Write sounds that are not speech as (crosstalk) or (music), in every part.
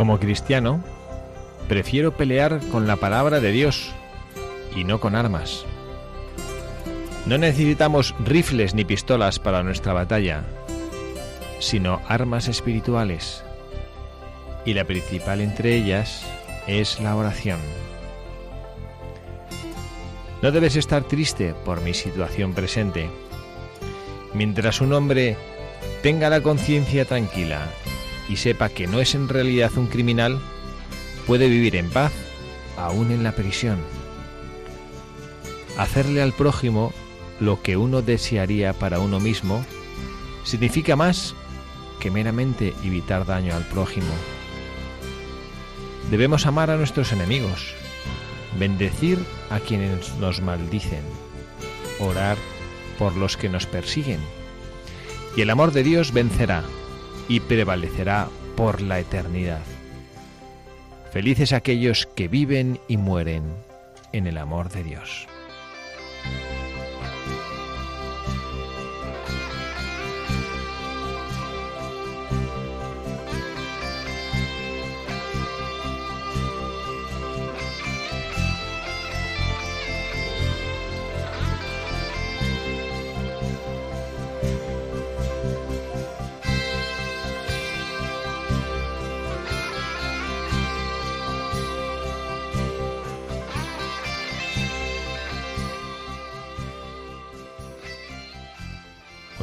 Como cristiano, prefiero pelear con la palabra de Dios y no con armas. No necesitamos rifles ni pistolas para nuestra batalla, sino armas espirituales. Y la principal entre ellas es la oración. No debes estar triste por mi situación presente. Mientras un hombre tenga la conciencia tranquila y sepa que no es en realidad un criminal, puede vivir en paz aún en la prisión. Hacerle al prójimo lo que uno desearía para uno mismo significa más que meramente evitar daño al prójimo. Debemos amar a nuestros enemigos, bendecir a quienes nos maldicen, orar por los que nos persiguen. Y el amor de Dios vencerá y prevalecerá por la eternidad. Felices aquellos que viven y mueren en el amor de Dios.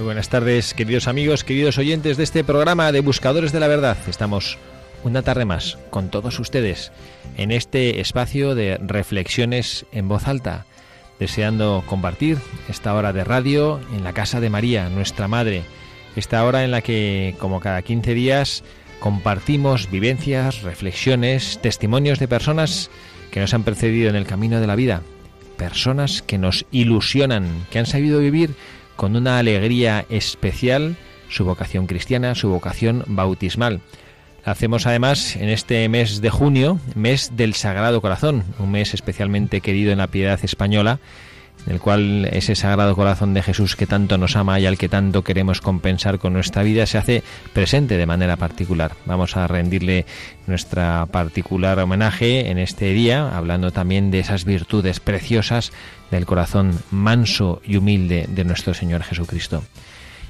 Buenas tardes, queridos amigos, queridos oyentes de este programa de Buscadores de la Verdad. Estamos una tarde más con todos ustedes en este espacio de reflexiones en voz alta, deseando compartir esta hora de radio en la casa de María, nuestra Madre, esta hora en la que, como cada 15 días, compartimos vivencias, reflexiones, testimonios de personas que nos han precedido en el camino de la vida, personas que nos ilusionan, que han sabido vivir con una alegría especial su vocación cristiana, su vocación bautismal. Hacemos además en este mes de junio, mes del Sagrado Corazón, un mes especialmente querido en la piedad española, el cual ese Sagrado Corazón de Jesús que tanto nos ama y al que tanto queremos compensar con nuestra vida se hace presente de manera particular. Vamos a rendirle nuestra particular homenaje en este día, hablando también de esas virtudes preciosas del corazón manso y humilde de nuestro Señor Jesucristo.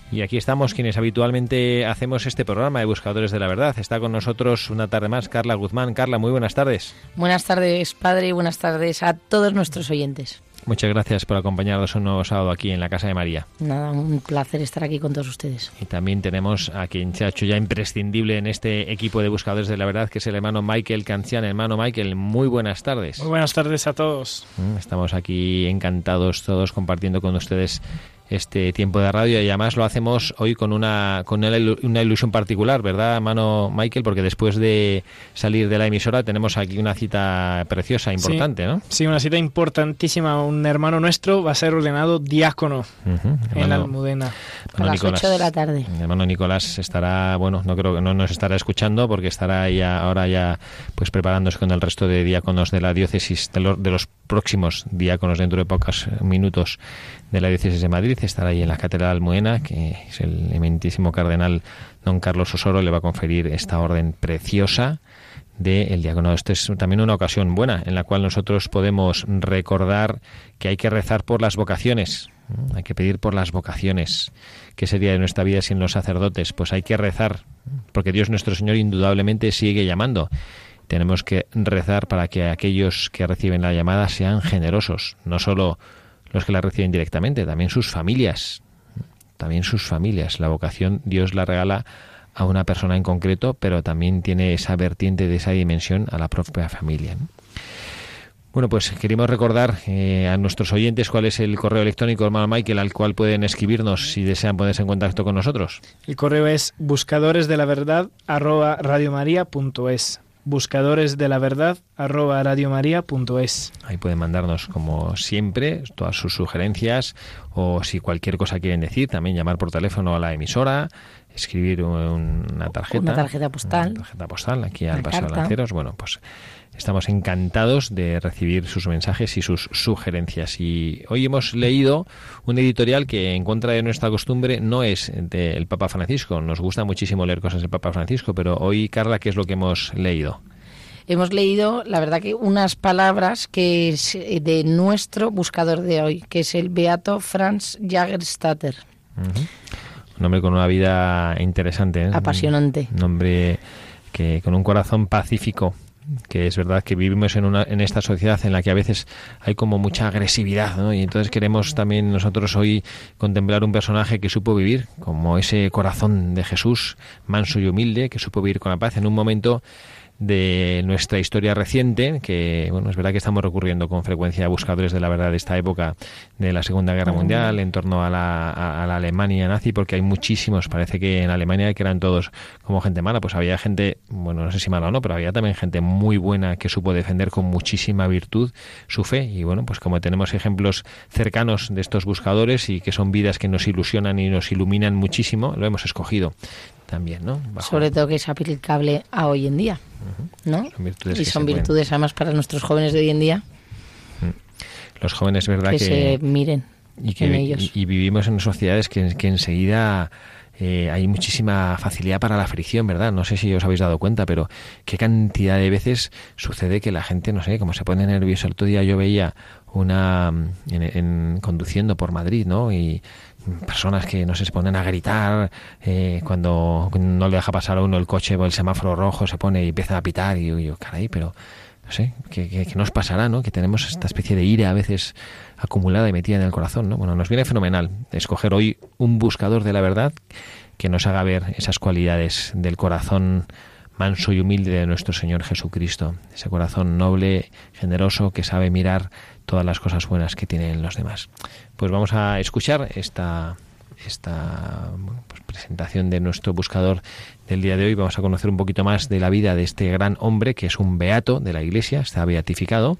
Y aquí estamos quienes habitualmente hacemos este programa de Buscadores de la Verdad. Está con nosotros una tarde más Carla Guzmán. Carla, muy buenas tardes. Buenas tardes, padre, y buenas tardes a todos nuestros oyentes. Muchas gracias por acompañarnos un nuevo sábado aquí en la Casa de María. Nada, un placer estar aquí con todos ustedes. Y también tenemos a quien se ha hecho ya imprescindible en este equipo de Buscadores de la Verdad, que es el hermano Michael Cancian. Hermano Michael, muy buenas tardes. Muy buenas tardes a todos. Estamos aquí encantados todos compartiendo con ustedes este tiempo de radio y además lo hacemos hoy con una con una ilusión particular, ¿verdad, mano Michael? Porque después de salir de la emisora tenemos aquí una cita preciosa, importante, sí, ¿no? Sí, una cita importantísima. Un hermano nuestro va a ser ordenado diácono uh -huh. en la Almudena. A las Nicolás, 8 de la tarde. Mi hermano Nicolás estará, bueno, no creo que no nos estará escuchando porque estará ya ahora ya pues preparándose con el resto de diáconos de la diócesis de los, de los próximos diáconos dentro de pocos minutos de la diócesis de Madrid estará ahí en la Catedral Almuena, que es el eminentísimo cardenal don Carlos Osoro, le va a conferir esta orden preciosa del de diácono. Esto es también una ocasión buena en la cual nosotros podemos recordar que hay que rezar por las vocaciones, hay que pedir por las vocaciones. ¿Qué sería de nuestra vida sin los sacerdotes? Pues hay que rezar porque Dios nuestro Señor indudablemente sigue llamando. Tenemos que rezar para que aquellos que reciben la llamada sean generosos, no solo los que la reciben directamente, también sus familias, también sus familias. La vocación Dios la regala a una persona en concreto, pero también tiene esa vertiente de esa dimensión a la propia familia. Bueno, pues queremos recordar eh, a nuestros oyentes cuál es el correo electrónico, hermano Michael, al cual pueden escribirnos si desean ponerse en contacto con nosotros. El correo es buscadores la verdad buscadores de la verdad arroba radiomaria.es. Ahí pueden mandarnos, como siempre, todas sus sugerencias o si cualquier cosa quieren decir, también llamar por teléfono a la emisora, escribir una tarjeta. Una tarjeta postal. Una tarjeta postal aquí al Paso de Lanceros. Bueno, pues estamos encantados de recibir sus mensajes y sus sugerencias. Y hoy hemos leído un editorial que, en contra de nuestra costumbre, no es del Papa Francisco. Nos gusta muchísimo leer cosas del Papa Francisco, pero hoy, Carla, ¿qué es lo que hemos leído? hemos leído, la verdad que unas palabras que es eh, de nuestro buscador de hoy, que es el beato Franz Jagerstatter. Un hombre con una vida interesante. ¿eh? Apasionante. Un hombre que con un corazón pacífico que es verdad que vivimos en, una, en esta sociedad en la que a veces hay como mucha agresividad, ¿no? Y entonces queremos también nosotros hoy contemplar un personaje que supo vivir, como ese corazón de Jesús, manso y humilde, que supo vivir con la paz en un momento de nuestra historia reciente, que bueno, es verdad que estamos recurriendo con frecuencia a buscadores de la verdad de esta época de la Segunda Guerra Mundial en torno a la, a, la Alemania nazi, porque hay muchísimos, parece que en Alemania que eran todos como gente mala, pues había gente, bueno, no sé si mala o no, pero había también gente muy buena que supo defender con muchísima virtud su fe. Y bueno, pues como tenemos ejemplos cercanos de estos buscadores y que son vidas que nos ilusionan y nos iluminan muchísimo, lo hemos escogido también, ¿no? Sobre todo que es aplicable a hoy en día, ¿no? y son virtudes además para nuestros jóvenes de hoy en día. Los jóvenes, ¿verdad? Que, se miren y que, en ellos. Y, vivimos en sociedades que, que enseguida... Eh, hay muchísima facilidad para la fricción, ¿verdad? No sé si os habéis dado cuenta, pero qué cantidad de veces sucede que la gente, no sé, como se pone nerviosa. El otro día yo veía una en, conduciendo por Madrid, ¿no? Y personas que no se ponen a gritar eh, cuando no le deja pasar a uno el coche o el semáforo rojo, se pone y empieza a pitar y yo, caray, pero no sé, ¿qué, nos pasará, no? Que tenemos esta especie de ira a veces acumulada y metida en el corazón, ¿no? Bueno, nos viene fenomenal escoger hoy un buscador de la verdad que nos haga ver esas cualidades del corazón manso y humilde de nuestro Señor Jesucristo, ese corazón noble, generoso, que sabe mirar todas las cosas buenas que tienen los demás. Pues vamos a escuchar esta, esta pues presentación de nuestro buscador del día de hoy. Vamos a conocer un poquito más de la vida de este gran hombre que es un beato de la Iglesia, está beatificado,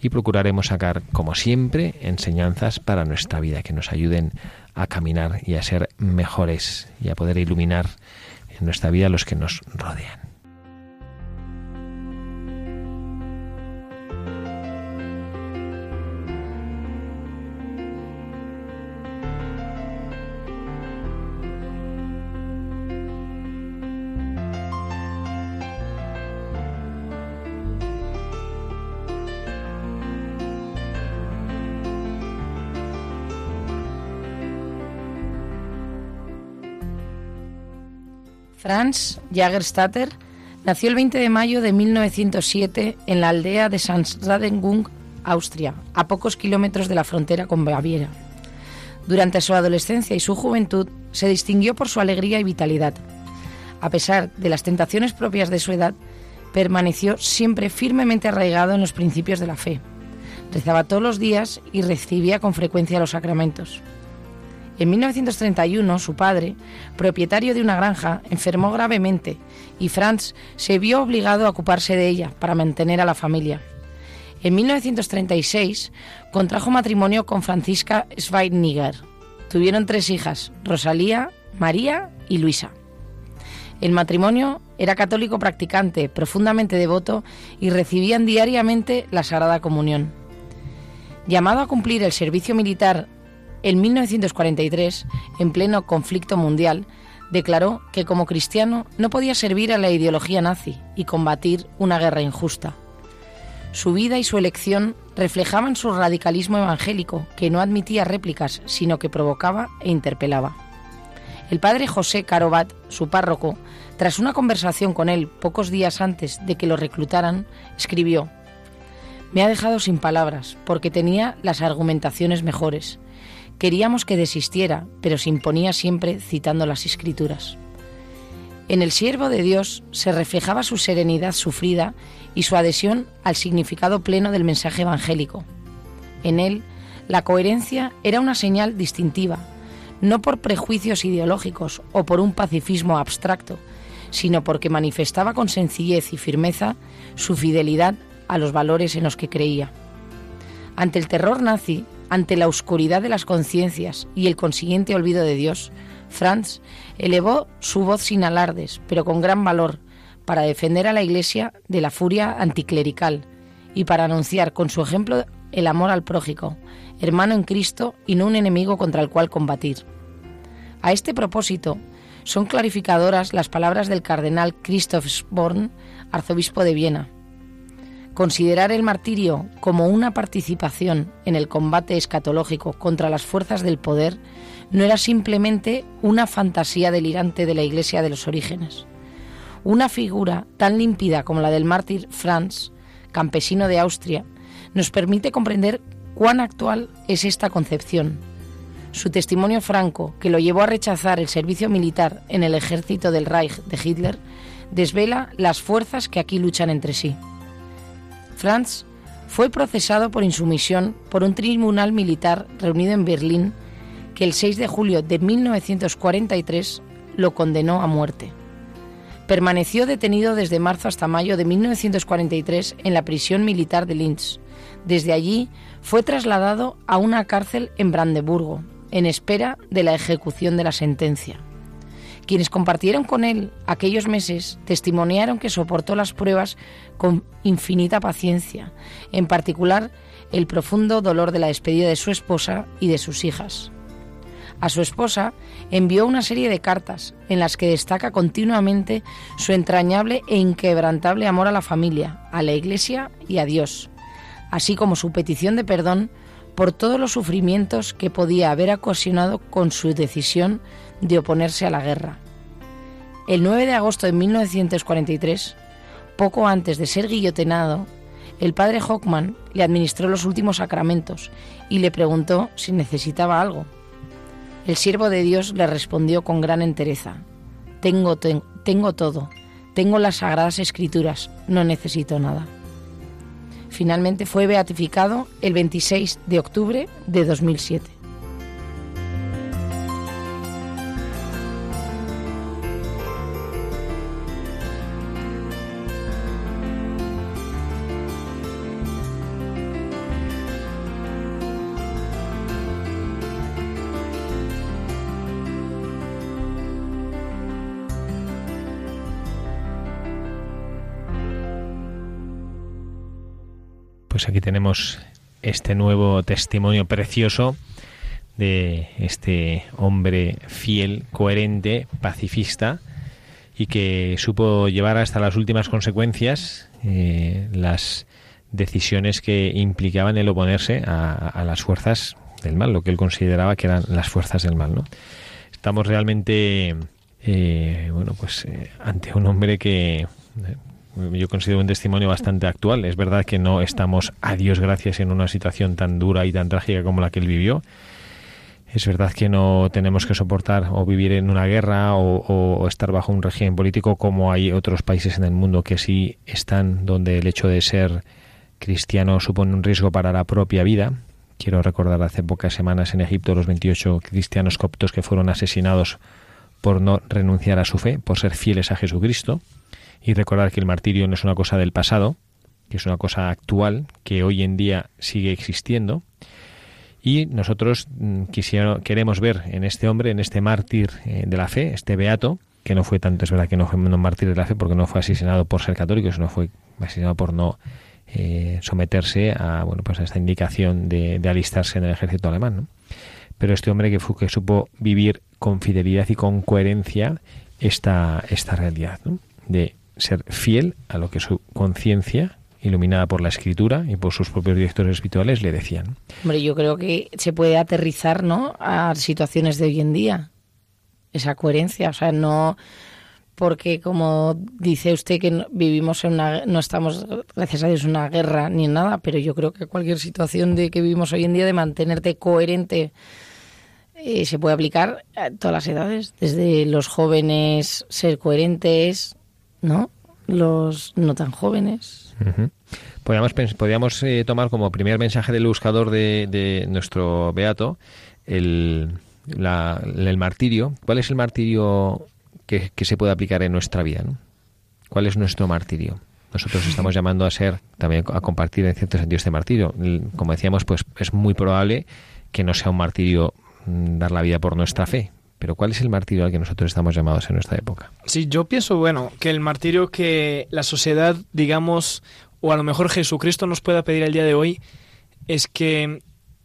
y procuraremos sacar, como siempre, enseñanzas para nuestra vida que nos ayuden a caminar y a ser mejores y a poder iluminar en nuestra vida los que nos rodean. Franz Jagerstatter nació el 20 de mayo de 1907 en la aldea de Sanradengung, Austria, a pocos kilómetros de la frontera con Baviera. Durante su adolescencia y su juventud se distinguió por su alegría y vitalidad. A pesar de las tentaciones propias de su edad, permaneció siempre firmemente arraigado en los principios de la fe. Rezaba todos los días y recibía con frecuencia los sacramentos. En 1931, su padre, propietario de una granja, enfermó gravemente y Franz se vio obligado a ocuparse de ella para mantener a la familia. En 1936 contrajo matrimonio con Francisca Schweiniger. Tuvieron tres hijas, Rosalía, María y Luisa. El matrimonio era católico practicante, profundamente devoto y recibían diariamente la Sagrada Comunión. Llamado a cumplir el servicio militar en 1943, en pleno conflicto mundial, declaró que como cristiano no podía servir a la ideología nazi y combatir una guerra injusta. Su vida y su elección reflejaban su radicalismo evangélico, que no admitía réplicas, sino que provocaba e interpelaba. El padre José Carobat, su párroco, tras una conversación con él pocos días antes de que lo reclutaran, escribió, Me ha dejado sin palabras, porque tenía las argumentaciones mejores. Queríamos que desistiera, pero se imponía siempre citando las escrituras. En el siervo de Dios se reflejaba su serenidad sufrida y su adhesión al significado pleno del mensaje evangélico. En él, la coherencia era una señal distintiva, no por prejuicios ideológicos o por un pacifismo abstracto, sino porque manifestaba con sencillez y firmeza su fidelidad a los valores en los que creía. Ante el terror nazi, ante la oscuridad de las conciencias y el consiguiente olvido de Dios, Franz elevó su voz sin alardes, pero con gran valor, para defender a la Iglesia de la furia anticlerical y para anunciar con su ejemplo el amor al prójico, hermano en Cristo y no un enemigo contra el cual combatir. A este propósito, son clarificadoras las palabras del cardenal Christoph Sporn, arzobispo de Viena. Considerar el martirio como una participación en el combate escatológico contra las fuerzas del poder no era simplemente una fantasía delirante de la Iglesia de los orígenes. Una figura tan límpida como la del mártir Franz, campesino de Austria, nos permite comprender cuán actual es esta concepción. Su testimonio franco, que lo llevó a rechazar el servicio militar en el ejército del Reich de Hitler, desvela las fuerzas que aquí luchan entre sí. Franz fue procesado por insumisión por un tribunal militar reunido en Berlín que el 6 de julio de 1943 lo condenó a muerte. Permaneció detenido desde marzo hasta mayo de 1943 en la prisión militar de Linz. Desde allí fue trasladado a una cárcel en Brandeburgo, en espera de la ejecución de la sentencia. Quienes compartieron con él aquellos meses testimoniaron que soportó las pruebas con infinita paciencia, en particular el profundo dolor de la despedida de su esposa y de sus hijas. A su esposa envió una serie de cartas en las que destaca continuamente su entrañable e inquebrantable amor a la familia, a la Iglesia y a Dios, así como su petición de perdón por todos los sufrimientos que podía haber ocasionado con su decisión de oponerse a la guerra. El 9 de agosto de 1943, poco antes de ser guillotinado, el padre Hockman le administró los últimos sacramentos y le preguntó si necesitaba algo. El siervo de Dios le respondió con gran entereza, tengo, tengo todo, tengo las sagradas escrituras, no necesito nada. Finalmente fue beatificado el 26 de octubre de 2007. Pues aquí tenemos este nuevo testimonio precioso de este hombre fiel, coherente, pacifista y que supo llevar hasta las últimas consecuencias eh, las decisiones que implicaban el oponerse a, las fuerzas del mal, lo que él consideraba que eran las fuerzas del mal. Estamos realmente eh, bueno, pues eh, ante un hombre que yo considero un testimonio bastante actual. Es verdad que no estamos, a Dios gracias, en una situación tan dura y tan trágica como la que él vivió. Es verdad que no tenemos que soportar o vivir en una guerra o, estar bajo un régimen político como hay otros países en el mundo que sí están, donde el hecho de ser cristiano supone un riesgo para la propia vida. Quiero recordar hace pocas semanas en Egipto los 28 cristianos coptos que fueron asesinados por no renunciar a su fe, por ser fieles a Jesucristo y recordar que el martirio no es una cosa del pasado, que es una cosa actual, que hoy en día sigue existiendo. Y nosotros mm, queremos ver en este hombre, en este mártir eh, de la fe, este beato, que no fue tanto, es verdad que no fue un mártir de la fe porque no fue asesinado por ser católico, sino fue asesinado por no eh, someterse a, bueno, pues a esta indicación de, alistarse en el ejército alemán. Pero este hombre que, fue, que supo vivir con fidelidad y con coherencia esta, esta realidad, de ser fiel a lo que su conciencia, iluminada por la escritura y por sus propios directores espirituales, le decían. Hombre, yo creo que se puede aterrizar ¿no? a situaciones de hoy en día. esa coherencia. O sea, no porque como dice usted que vivimos en una no estamos gracias a Dios en una guerra ni en nada, pero yo creo que cualquier situación de que vivimos hoy en día de mantenerte coherente eh, se puede aplicar a todas las edades, desde los jóvenes ser coherentes, ¿no? Los no tan jóvenes. Podríamos, eh, tomar como primer mensaje del buscador de, nuestro beato el, el martirio. ¿Cuál es el martirio que, se puede aplicar en nuestra vida. ¿Cuál es nuestro martirio? Nosotros estamos llamando a ser, también a compartir en cierto sentido este martirio. Como decíamos, pues es muy probable que no sea un martirio mm, dar la vida por nuestra fe. Pero ¿cuál es el martirio al que nosotros estamos llamados en nuestra época? Sí, yo pienso, bueno, que el martirio que la sociedad, digamos, o a lo mejor Jesucristo nos pueda pedir el día de hoy, es que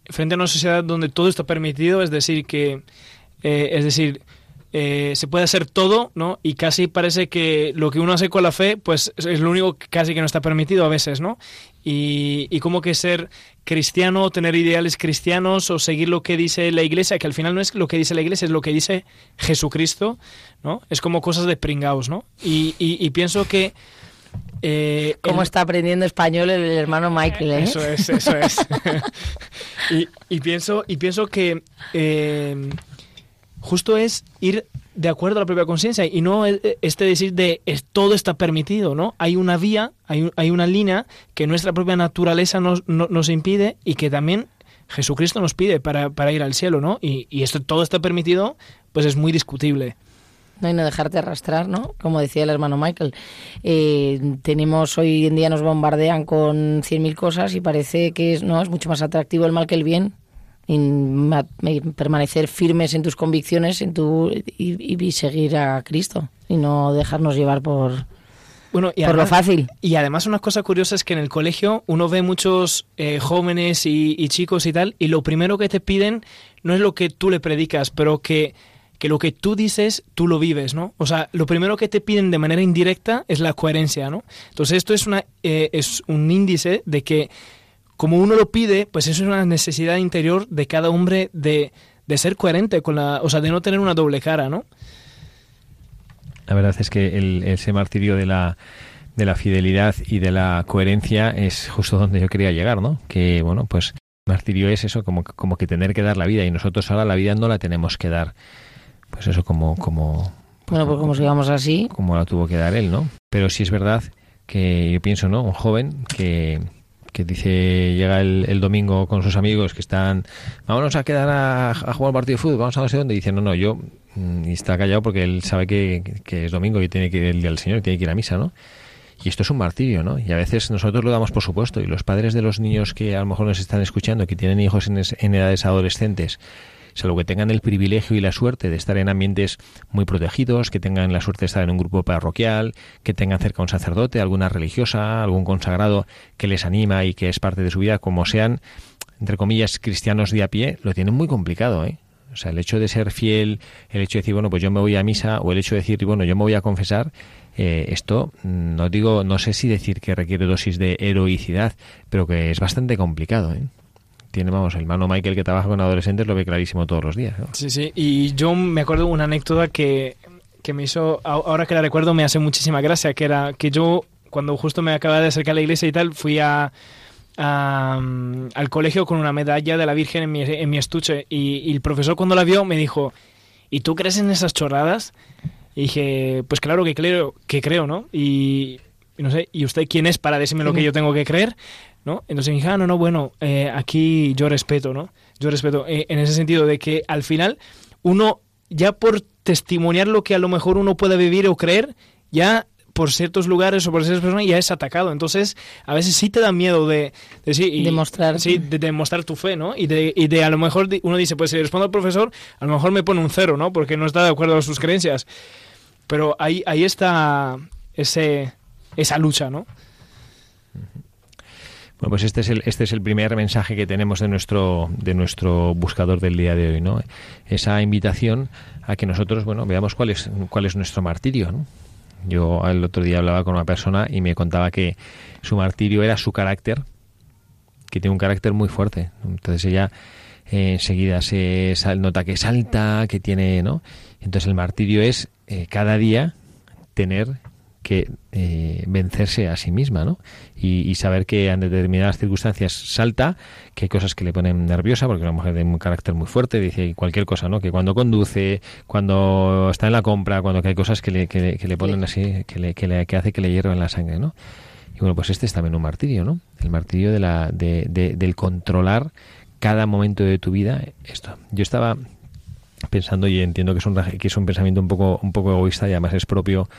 frente a una sociedad donde todo está permitido, es decir, que, eh, es decir, eh, se puede hacer todo, ¿no? Y casi parece que lo que uno hace con la fe, pues es lo único que casi que no está permitido a veces, ¿no? Y, y como que ser cristiano, tener ideales cristianos o seguir lo que dice la iglesia, que al final no es lo que dice la iglesia, es lo que dice Jesucristo, ¿no? Es como cosas de pringaos, ¿no? Y, y, pienso que... Eh, ¿Cómo está aprendiendo español el, hermano Michael? ¿eh? Eso es, eso es. (laughs) y, y, pienso, y pienso que eh, justo es ir de acuerdo a la propia conciencia y no este decir de todo está permitido, ¿no? Hay una vía, hay, hay una línea que nuestra propia naturaleza nos, nos impide y que también Jesucristo nos pide para, ir al cielo, ¿no? Y, y, esto todo está permitido, pues es muy discutible. No, y no dejarte arrastrar, ¿no? Como decía el hermano Michael. Eh, tenemos, hoy en día nos bombardean con 100.000 cosas y parece que es, no, es mucho más atractivo el mal que el bien permanecer firmes en tus convicciones en tu, y, seguir a Cristo y no dejarnos llevar por, bueno, y por lo fácil. Y además una cosa curiosa es que en el colegio uno ve muchos eh, jóvenes y, chicos y tal, y lo primero que te piden no es lo que tú le predicas, pero que, que lo que tú dices, tú lo vives, ¿no? O sea, lo primero que te piden de manera indirecta es la coherencia, ¿no? Entonces esto es, una, eh, es un índice de que como uno lo pide, pues eso es una necesidad interior de cada hombre de, ser coherente con la, o sea, de no tener una doble cara, ¿no? La verdad es que el, ese martirio de la, de la fidelidad y de la coherencia es justo donde yo quería llegar, ¿no? Que, bueno, pues martirio es eso, como, como que tener que dar la vida y nosotros ahora la vida no la tenemos que dar. Pues eso como... como pues bueno, pues como sigamos así. Como la tuvo que dar él, ¿no? Pero sí es verdad que yo pienso, ¿no? Un joven que, que dice, llega el, domingo con sus amigos que están, vámonos a quedar a, jugar un partido de fútbol, vamos a no sé dónde, dice, no, no, yo, mm, y está callado porque él sabe que, es domingo y tiene que ir el día del Señor, tiene que ir a misa, ¿no? Y esto es un martirio, ¿no? Y a veces nosotros lo damos por supuesto, y los padres de los niños que a lo mejor nos están escuchando, que tienen hijos en, en edades adolescentes, salvo que tengan el privilegio y la suerte de estar en ambientes muy protegidos, que tengan la suerte de estar en un grupo parroquial, que tengan cerca un sacerdote, alguna religiosa, algún consagrado que les anima y que es parte de su vida, como sean, entre comillas, cristianos de a pie, lo tienen muy complicado, ¿eh? O sea, el hecho de ser fiel, el hecho de decir, bueno, pues yo me voy a misa, o el hecho de decir, bueno, yo me voy a confesar, eh, esto no digo, no sé si decir que requiere dosis de heroicidad, pero que es bastante complicado, ¿eh? Tiene, vamos, el hermano Michael que trabaja con adolescentes lo ve clarísimo todos los días. Sí, sí, y yo me acuerdo una anécdota que, que me hizo, ahora que la recuerdo me hace muchísima gracia, que era que yo, cuando justo me acababa de acercar a la iglesia y tal, fui a, al colegio con una medalla de la Virgen en mi, en mi estuche y, el profesor cuando la vio me dijo, ¿y tú crees en esas chorradas? Y dije, pues claro que creo, que creo, ¿no? Y, no sé, ¿y usted quién es para decirme lo que yo tengo que creer? ¿no? Entonces dije, ah, no, no, bueno, eh, aquí yo respeto, ¿no? Yo respeto eh, en ese sentido de que al final uno, ya por testimoniar lo que a lo mejor uno pueda vivir o creer, ya por ciertos lugares o por ciertas personas ya es atacado. Entonces, a veces sí te da miedo de, de sí, demostrar. Sí, de demostrar tu fe, ¿no? Y de, y de a lo mejor uno dice, pues si respondo al profesor, a lo mejor me pone un cero, ¿no? Porque no está de acuerdo con sus creencias. Pero ahí, ahí está ese, esa lucha, ¿no? Bueno, pues este es el, este es el primer mensaje que tenemos de nuestro, de nuestro buscador del día de hoy, ¿no? Esa invitación a que nosotros, bueno, veamos cuál es, cuál es nuestro martirio, ¿no? Yo el otro día hablaba con una persona y me contaba que su martirio era su carácter, que tiene un carácter muy fuerte. Entonces ella eh, enseguida se nota que salta, que tiene, ¿no? Entonces el martirio es eh, cada día tener que eh, vencerse a sí misma, ¿no? Y, saber que en determinadas circunstancias salta, que hay cosas que le ponen nerviosa, porque una mujer de un carácter muy fuerte, dice cualquier cosa, ¿no? Que cuando conduce, cuando está en la compra, cuando que hay cosas que le, que le, ponen así, que, le, que, le, que hace que le hiervan la sangre, ¿no? Y bueno, pues este es también un martirio, ¿no? El martirio de la, de, del controlar cada momento de tu vida esto. Yo estaba pensando y entiendo que es un, que es un pensamiento un poco, un poco egoísta y además es propio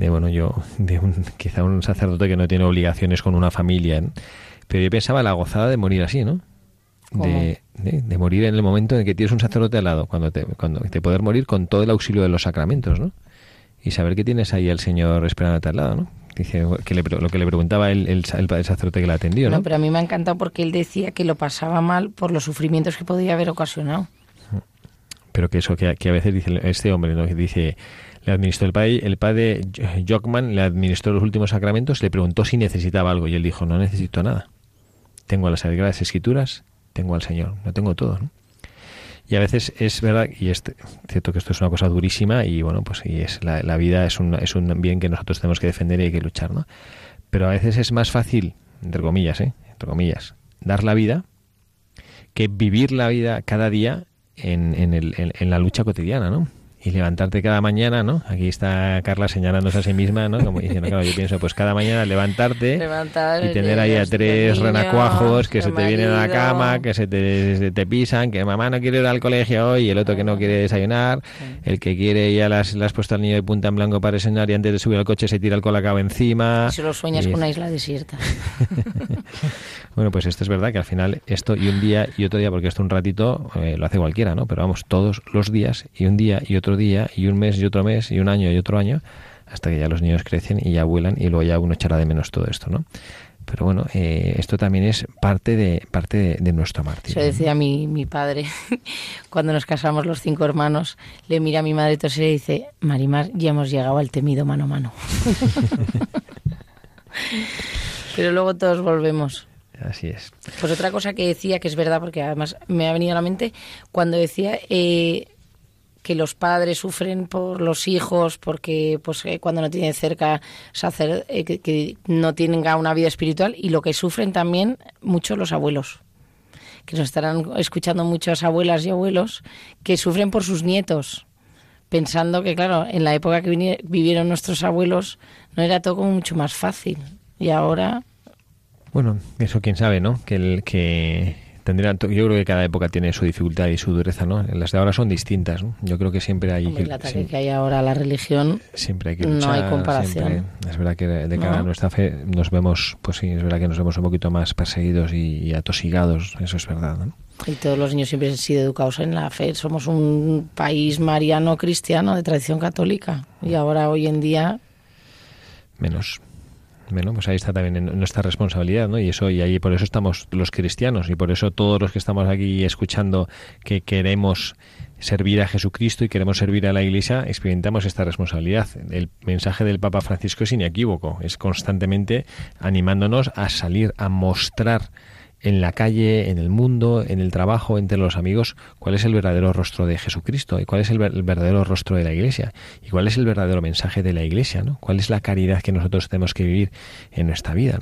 de bueno yo de un, quizá un sacerdote que no tiene obligaciones con una familia ¿eh? pero yo pensaba la gozada de morir así no de, de, morir en el momento en que tienes un sacerdote al lado cuando te cuando te poder morir con todo el auxilio de los sacramentos no y saber que tienes ahí al señor esperándote al lado no Dice que lo que le preguntaba el, el, el, sacerdote que la atendió, ¿no? No, pero a mí me ha encantado porque él decía que lo pasaba mal por los sufrimientos que podía haber ocasionado. Pero que eso, que, a veces dice este hombre, ¿no? Que dice, le administró el padre, el padre Jockman le administró los últimos sacramentos, le preguntó si necesitaba algo y él dijo, no necesito nada. Tengo las Sagradas Escrituras, tengo al Señor, no tengo todo, ¿no? Y a veces es verdad, y es cierto que esto es una cosa durísima y bueno, pues y es la, la vida es un, es un bien que nosotros tenemos que defender y hay que luchar, ¿no? Pero a veces es más fácil, entre comillas, ¿eh? Entre comillas, dar la vida que vivir la vida cada día en, en, el, en la lucha cotidiana, ¿no? Y levantarte cada mañana, ¿no? Aquí está Carla señalándose a sí misma, ¿no? Como diciendo, claro, yo pienso, pues cada mañana levantarte (laughs) y tener ahí a tres renacuajos que se te vienen a la cama, que se te, te, pisan, que mamá no quiere ir al colegio hoy, y el otro que no quiere desayunar, el que quiere ya las, las puesto al niño de punta en blanco para enseñar y antes de subir al coche se tira el colacao encima. Y solo sueñas con una isla desierta. (laughs) bueno, pues esto es verdad que al final esto y un día y otro día, porque esto un ratito eh, lo hace cualquiera, ¿no? Pero vamos, todos los días y un día y otro día y un mes y otro mes y un año y otro año hasta que ya los niños crecen y ya vuelan y luego ya uno echará de menos todo esto, ¿no? Pero bueno, eh, esto también es parte de parte de, nuestro martirio. Eso decía mi, mi padre (laughs) cuando nos casamos los cinco hermanos. Le mira a mi madre toser y dice, Marimar, ya hemos llegado al temido mano a mano. (laughs) Pero luego todos volvemos. Así es. Pues otra cosa que decía, que es verdad, porque además me ha venido a la mente, cuando decía... Eh, que los padres sufren por los hijos porque pues eh, cuando no tienen cerca sacer, eh, que, no tienen una vida espiritual y lo que sufren también mucho los abuelos que nos estarán escuchando muchas abuelas y abuelos que sufren por sus nietos pensando que claro en la época que vivieron nuestros abuelos no era todo como mucho más fácil y ahora bueno eso quién sabe no que el que yo creo que cada época tiene su dificultad y su dureza, ¿no? Las de ahora son distintas, ¿no? Yo creo que siempre hay... el ataque que hay ahora a la religión, siempre hay que luchar, no hay comparación. Es verdad que de cara a nuestra fe nos vemos, pues sí, es verdad que nos vemos un poquito más perseguidos y, atosigados, eso es verdad, ¿no? Y todos los niños siempre han sido educados en la fe. Somos un país mariano cristiano de tradición católica y ahora hoy en día menos. Bueno, pues ahí está también nuestra responsabilidad, ¿no? Y eso y ahí por eso estamos los cristianos y por eso todos los que estamos aquí escuchando que queremos servir a Jesucristo y queremos servir a la Iglesia, experimentamos esta responsabilidad. El mensaje del Papa Francisco es inequívoco, es constantemente animándonos a salir a mostrar en la calle, en el mundo, en el trabajo, entre los amigos, cuál es el verdadero rostro de Jesucristo y cuál es el, verdadero rostro de la Iglesia y cuál es el verdadero mensaje de la Iglesia, ¿no? Cuál es la caridad que nosotros tenemos que vivir en nuestra vida.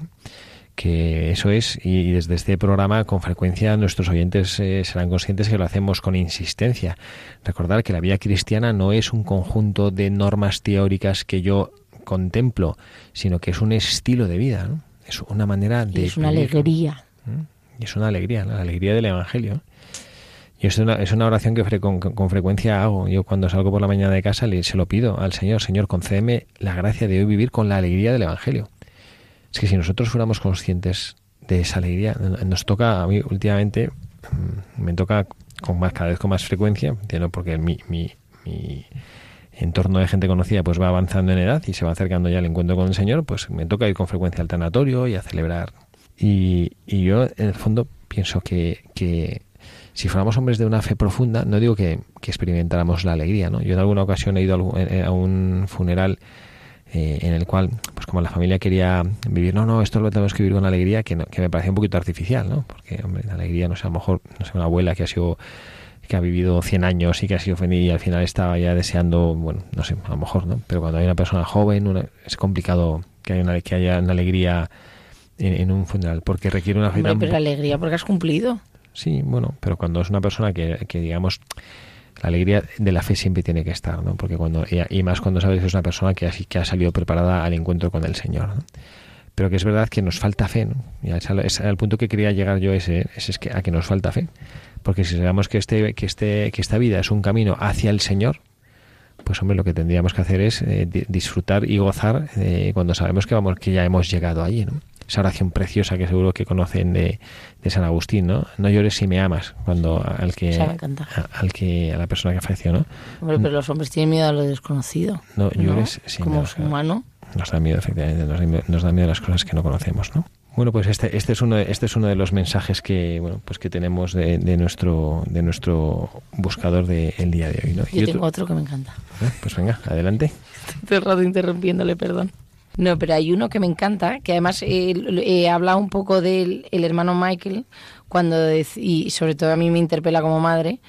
Que eso es, y desde este programa con frecuencia nuestros oyentes eh, serán conscientes que lo hacemos con insistencia. Recordar que la vida cristiana no es un conjunto de normas teóricas que yo contemplo, sino que es un estilo de vida, ¿no? Es una manera de... Es una alegría y es una alegría, la alegría del Evangelio. Y es una, es una oración que con, frecuencia hago. Yo cuando salgo por la mañana de casa le, se lo pido al Señor, Señor, concédeme la gracia de hoy vivir con la alegría del Evangelio. Es que si nosotros fuéramos conscientes de esa alegría, nos toca, a mí últimamente, mm, me toca con más, cada vez con más frecuencia, entiendo porque mi, mi, mi entorno de gente conocida pues va avanzando en edad y se va acercando ya al encuentro con el Señor, pues me toca ir con frecuencia al tanatorio y a celebrar y, yo, en el fondo, pienso que, que, si fuéramos hombres de una fe profunda, no digo que, experimentáramos la alegría, ¿no? Yo en alguna ocasión he ido a un funeral eh, en el cual, pues como la familia quería vivir, no, no, esto lo tenemos que vivir con alegría, que, que me parecía un poquito artificial, ¿no? Porque, hombre, la alegría, no sé, a lo mejor, no sé, una abuela que ha sido que ha vivido 100 años y que ha sido feliz y al final estaba ya deseando, bueno, no sé, a lo mejor, ¿no? Pero cuando hay una persona joven es complicado que haya una, que haya una alegría en, un funeral, porque requiere una... Hombre, pero alegría porque has cumplido. Sí, bueno, pero cuando es una persona que, que digamos la alegría de la fe siempre tiene que estar, ¿no? Porque cuando y, más cuando sabes que es una persona que así que ha salido preparada al encuentro con el Señor, ¿no? Pero que es verdad que nos falta fe, ¿no? Y es, el punto que quería llegar yo ese, es que a que nos falta fe, porque si sabemos que este que este que esta vida es un camino hacia el Señor, pues hombre, lo que tendríamos que hacer es eh, disfrutar y gozar eh, cuando sabemos que vamos que ya hemos llegado allí, ¿no? Esa oración preciosa que seguro que conocen de, de San Agustín, ¿no? No llores si me amas, cuando al que. A, al que a la persona que falleció, ¿no? Hombre, pero los hombres tienen miedo a lo desconocido. No llores si Como humano. Nos da miedo, efectivamente, nos da, nos da miedo las cosas que no conocemos, ¿no? Bueno, pues este, este es uno de, este es uno de los mensajes que bueno pues que tenemos de, de nuestro de nuestro buscador del día de hoy, ¿no? Yo tengo otro, que me encanta. ¿Eh? Pues venga, adelante. (laughs) Estoy todo interrumpiéndole, perdón. No, pero hay uno que me encanta, que además he hablado un poco del el hermano Michael, cuando y sobre todo a mí me interpela como madre,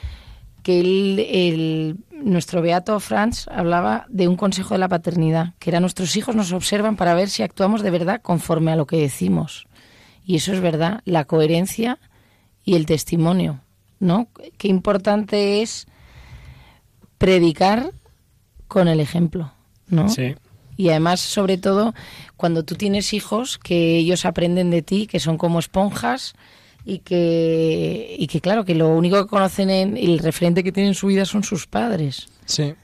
que el, nuestro beato Franz hablaba de un consejo de la paternidad, que era nuestros hijos nos observan para ver si actuamos de verdad conforme a lo que decimos. Y eso es verdad, la coherencia y el testimonio, ¿no? Qué importante es predicar con el ejemplo, ¿no? Sí. Y además, sobre todo, cuando tú tienes hijos, que ellos aprenden de ti, que son como esponjas y que, y que claro, que lo único que conocen en el referente que tienen en su vida son sus padres. Sí.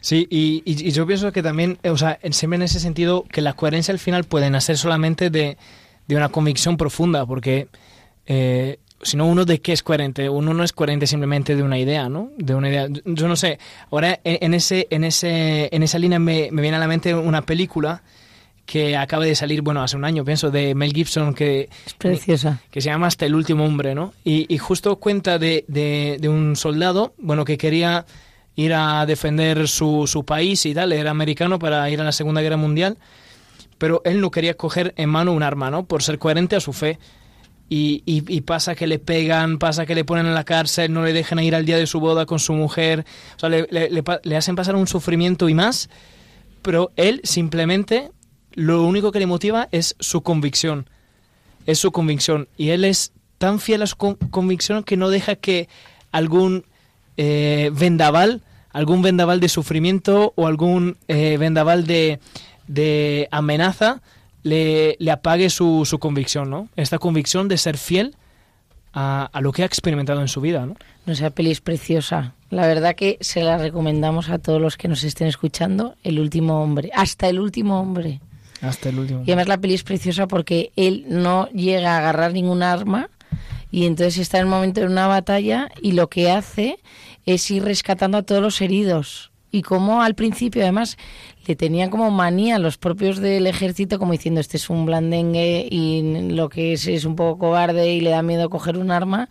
Sí, y, yo pienso que también, o sea, siempre en ese sentido, que la coherencia al final puede nacer solamente de, de una convicción profunda, porque eh, sino uno de qué es coherente. Uno no es coherente simplemente de una idea, ¿no? De una idea. Yo no sé. Ahora en ese, en ese, en esa línea me, me viene a la mente una película que acaba de salir, bueno, hace un año, pienso, de Mel Gibson, que, es preciosa. que se llama Hasta el último hombre, ¿no? Y, y justo cuenta de, de, de, un soldado, bueno, que quería ir a defender su, su país y tal, era americano para ir a la Segunda Guerra Mundial, pero él no quería coger en mano un arma, ¿no? Por ser coherente a su fe. Y, y, pasa que le pegan, pasa que le ponen en la cárcel, no le dejan ir al día de su boda con su mujer, o sea, le, le, le, hacen pasar un sufrimiento y más, pero él simplemente lo único que le motiva es su convicción, es su convicción, y él es tan fiel a su convicción que no deja que algún eh, vendaval, algún vendaval de sufrimiento o algún eh, vendaval de, de amenaza, le, le apague su, su, convicción, ¿no? Esta convicción de ser fiel a, a, lo que ha experimentado en su vida, ¿no? No sea, peli es preciosa. La verdad que se la recomendamos a todos los que nos estén escuchando. El último hombre, hasta el último hombre. Hasta el último. Y además la peli es preciosa porque él no llega a agarrar ningún arma y entonces está en el momento de una batalla y lo que hace es ir rescatando a todos los heridos. Y como al principio además le tenían como manía los propios del ejército como diciendo este es un blandengue y lo que es es un poco cobarde y le da miedo coger un arma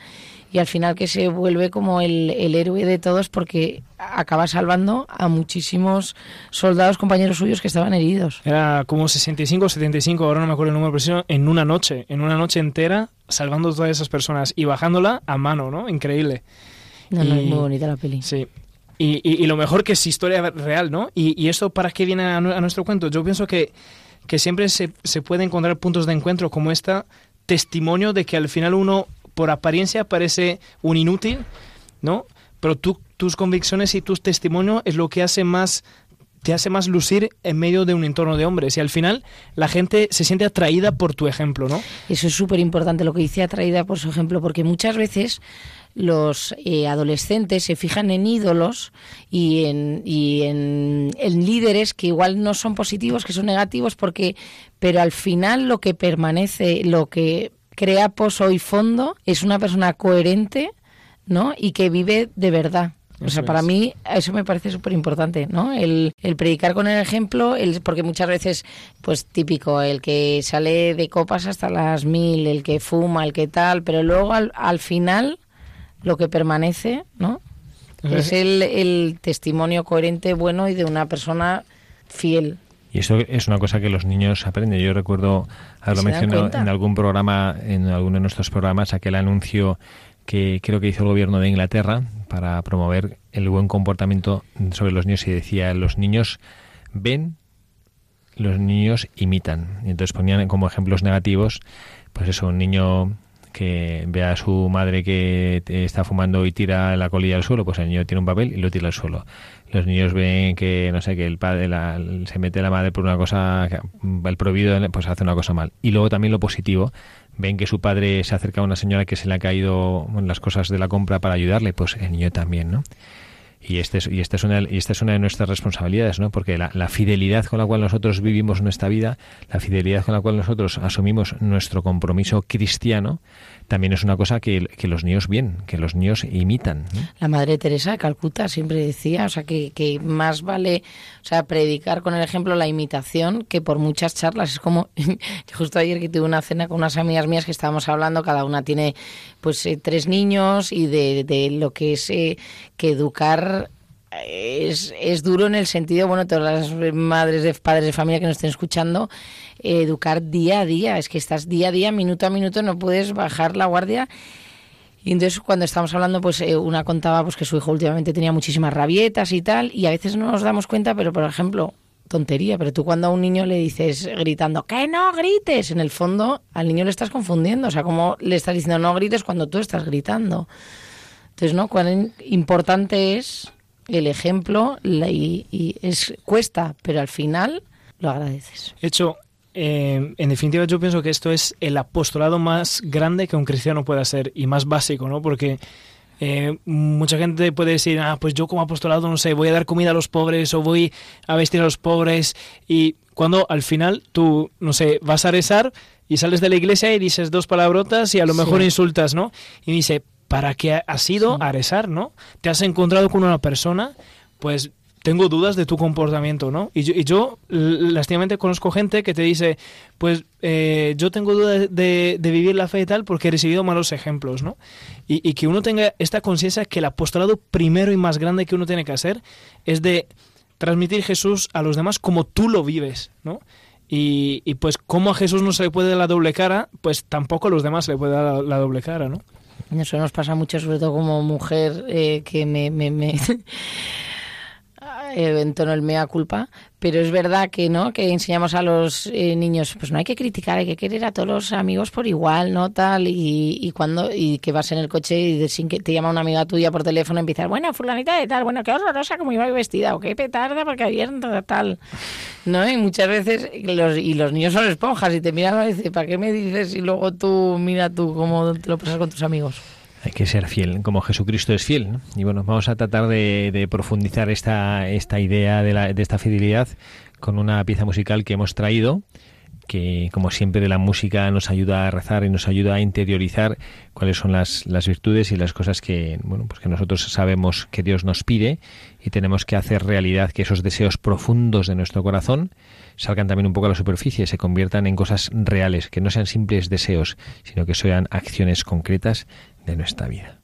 y al final que se vuelve como el, el héroe de todos porque acaba salvando a muchísimos soldados compañeros suyos que estaban heridos. Era como 65 o 75, ahora no me acuerdo el número preciso, en una noche, en una noche entera salvando a todas esas personas y bajándola a mano, ¿no? Increíble. No, no, y, es muy bonita la peli. Sí, y, y, y, lo mejor que es historia real, ¿no? Y, y esto para qué viene a, a, nuestro cuento. Yo pienso que, que siempre se, se puede encontrar puntos de encuentro como esta testimonio de que al final uno, por apariencia, parece un inútil, ¿no? Pero tú, tus convicciones y tus testimonios es lo que hace más te hace más lucir en medio de un entorno de hombres y al final la gente se siente atraída por tu ejemplo, ¿no? Eso es súper importante lo que dice atraída por su ejemplo porque muchas veces los eh, adolescentes se fijan en ídolos y, en, y en, en, líderes que igual no son positivos, que son negativos, porque, pero al final lo que permanece, lo que crea pozo y fondo es una persona coherente, ¿no? Y que vive de verdad. O sea, para mí eso me parece súper importante, ¿no? El, el, predicar con el ejemplo, el, porque muchas veces, pues típico, el que sale de copas hasta las mil, el que fuma, el que tal, pero luego al, al final lo que permanece, ¿no? Es el, el, testimonio coherente, bueno y de una persona fiel. Y eso es una cosa que los niños aprenden. Yo recuerdo haberlo mencionado en algún programa, en alguno de nuestros programas, aquel anuncio que creo que hizo el gobierno de Inglaterra para promover el buen comportamiento sobre los niños y decía, los niños ven, los niños imitan. Y entonces ponían como ejemplos negativos, pues eso, un niño que vea a su madre que está fumando y tira la colilla al suelo, pues el niño tiene un papel y lo tira al suelo. Los niños ven que, no sé, que el padre se mete la madre por una cosa, el prohibido, pues hace una cosa mal. Y luego también lo positivo, ven que su padre se acerca a una señora que se le ha caído las cosas de la compra para ayudarle, pues el niño también, ¿no? Y, este y, esta es una, y esta es una de nuestras responsabilidades, ¿no? Porque la, fidelidad con la cual nosotros vivimos nuestra vida, la fidelidad con la cual nosotros asumimos nuestro compromiso cristiano, también es una cosa que, los niños ven, que los niños imitan. La Madre Teresa de Calcuta siempre decía, o sea, que, que, más vale, o sea, predicar con el ejemplo la imitación que por muchas charlas. Es como, (laughs) justo ayer que tuve una cena con unas amigas mías que estábamos hablando, cada una tiene pues eh, tres niños y de, de lo que es eh, que educar es, es, duro en el sentido, bueno, todas las madres de padres de familia que nos estén escuchando, educar día a día, es que estás día a día, minuto a minuto, no puedes bajar la guardia. Y entonces cuando estamos hablando, pues eh, una contaba pues que su hijo últimamente tenía muchísimas rabietas y tal, y a veces no nos damos cuenta, pero por ejemplo, tontería, pero tú cuando a un niño le dices gritando, que no grites, en el fondo al niño le estás confundiendo, o sea, como le estás diciendo no grites cuando tú estás gritando. Entonces, ¿no? Cuán importante es el ejemplo y, es cuesta, pero al final lo agradeces. De hecho, eh, en definitiva yo pienso que esto es el apostolado más grande que un cristiano pueda hacer y más básico, ¿no? Porque eh, mucha gente puede decir, ah, pues yo como apostolado, no sé, voy a dar comida a los pobres o voy a vestir a los pobres. Y cuando al final tú, no sé, vas a rezar y sales de la iglesia y dices dos palabrotas y a lo mejor insultas, ¿no? Y dice, ¿para qué has ido a rezar, no? Te has encontrado con una persona, pues tengo dudas de tu comportamiento, ¿no? Y yo, y yo lastimamente conozco gente que te dice, pues eh, yo tengo dudas de, vivir la fe y tal porque he recibido malos ejemplos, ¿no? Y, que uno tenga esta conciencia que el apostolado primero y más grande que uno tiene que hacer es de transmitir Jesús a los demás como tú lo vives, ¿no? Y, y pues como a Jesús no se le puede dar la doble cara, pues tampoco a los demás se le puede dar la doble cara, ¿no? Eso nos pasa mucho, sobre todo como mujer, eh, que me, me, (laughs) en tono el mea culpa, pero es verdad que no que enseñamos a los eh, niños pues no hay que criticar hay que querer a todos los amigos por igual no tal y, cuando y que vas en el coche y sin que te llama una amiga tuya por teléfono empiezas bueno fulanita de tal bueno qué horrorosa como iba vestida o qué petarda porque ayer tal no y muchas veces los, y los niños son esponjas y te miran y dicen para qué me dices y luego tú mira tú cómo te lo pasas con tus amigos hay que ser fiel, como Jesucristo es fiel. Y bueno, vamos a tratar de, profundizar esta, esta idea de, la, de esta fidelidad con una pieza musical que hemos traído que como siempre la música nos ayuda a rezar y nos ayuda a interiorizar cuáles son las, las, virtudes y las cosas que bueno pues que nosotros sabemos que Dios nos pide y tenemos que hacer realidad que esos deseos profundos de nuestro corazón salgan también un poco a la superficie, se conviertan en cosas reales, que no sean simples deseos, sino que sean acciones concretas de nuestra vida.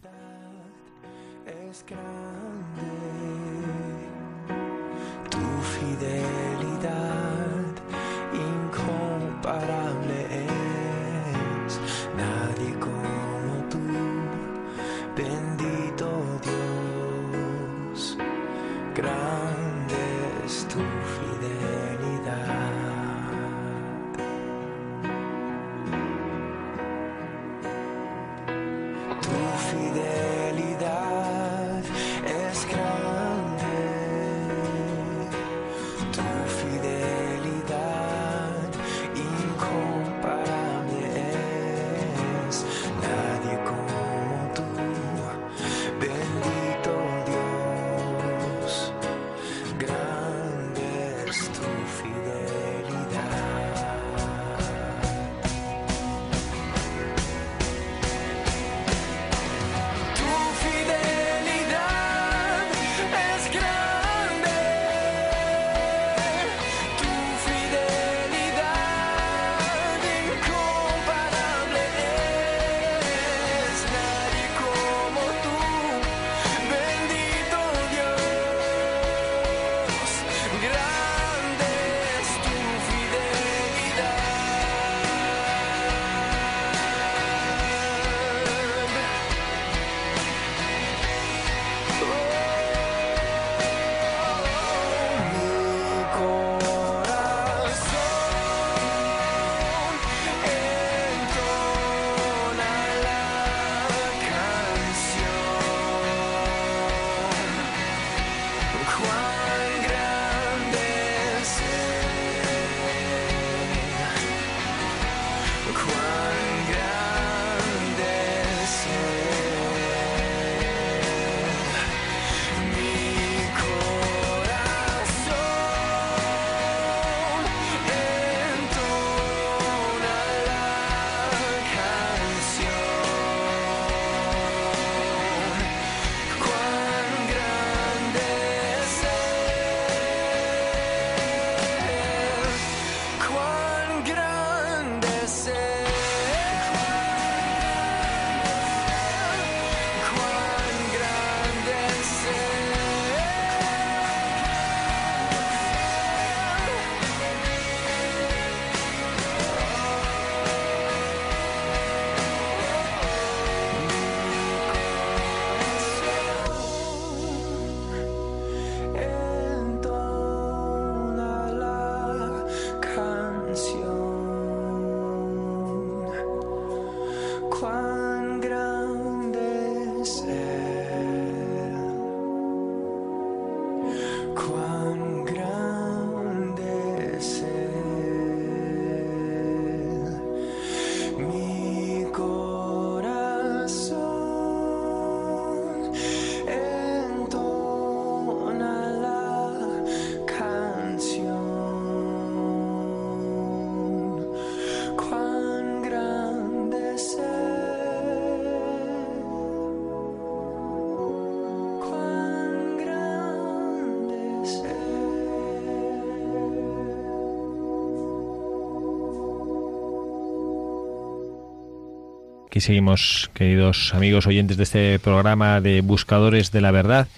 Aquí seguimos, queridos amigos oyentes de este programa de Buscadores de la Verdad.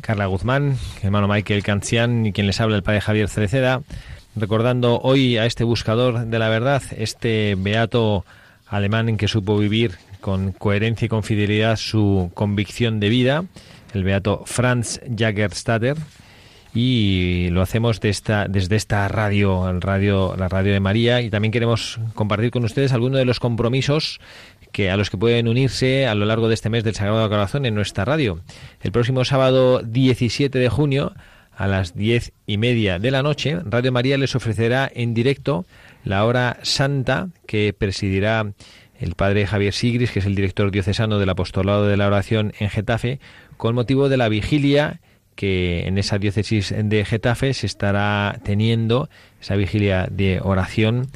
Carla Guzmán, hermano Michael Cancian y quien les habla el padre Javier Cereceda, recordando hoy a este buscador de la verdad, este beato alemán en que supo vivir con coherencia y con fidelidad su convicción de vida, el beato Franz Jagerstatter, y lo hacemos de esta, desde esta radio, la radio de María, y también queremos compartir con ustedes algunos de los compromisos que a los que pueden unirse a lo largo de este mes del Sagrado Corazón en nuestra radio. El próximo sábado 17 de junio a las diez y media de la noche, Radio María les ofrecerá en directo la hora santa que presidirá el padre Javier Sigris, que es el director diocesano del Apostolado de la Oración en Getafe, con motivo de la vigilia que en esa diócesis de Getafe se estará teniendo, esa vigilia de oración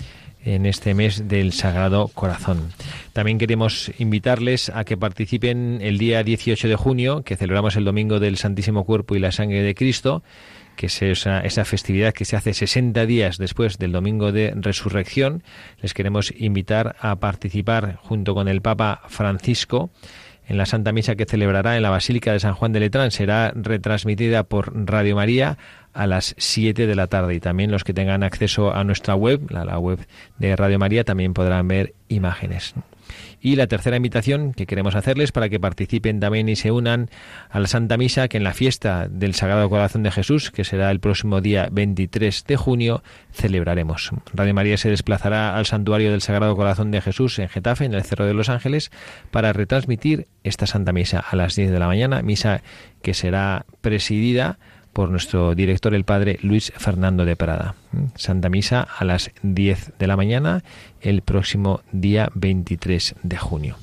en este mes del Sagrado Corazón. También queremos invitarles a que participen el día 18 de junio, que celebramos el Domingo del Santísimo Cuerpo y la Sangre de Cristo, que es esa, esa, festividad que se hace 60 días después del Domingo de Resurrección. Les queremos invitar a participar junto con el Papa Francisco en la Santa Misa que celebrará en la Basílica de San Juan de Letrán. Será retransmitida por Radio María a las 7 de la tarde y también los que tengan acceso a nuestra web, la, la web de Radio María, también podrán ver imágenes. Y la tercera invitación que queremos hacerles para que participen también y se unan a la Santa Misa que en la fiesta del Sagrado Corazón de Jesús, que será el próximo día 23 de junio, celebraremos. Radio María se desplazará al santuario del Sagrado Corazón de Jesús en Getafe, en el Cerro de los Ángeles, para retransmitir esta Santa Misa a las 10 de la mañana, misa que será presidida por nuestro director, el padre Luis Fernando de Prada. Santa Misa a las 10 de la mañana el próximo día 23 de junio.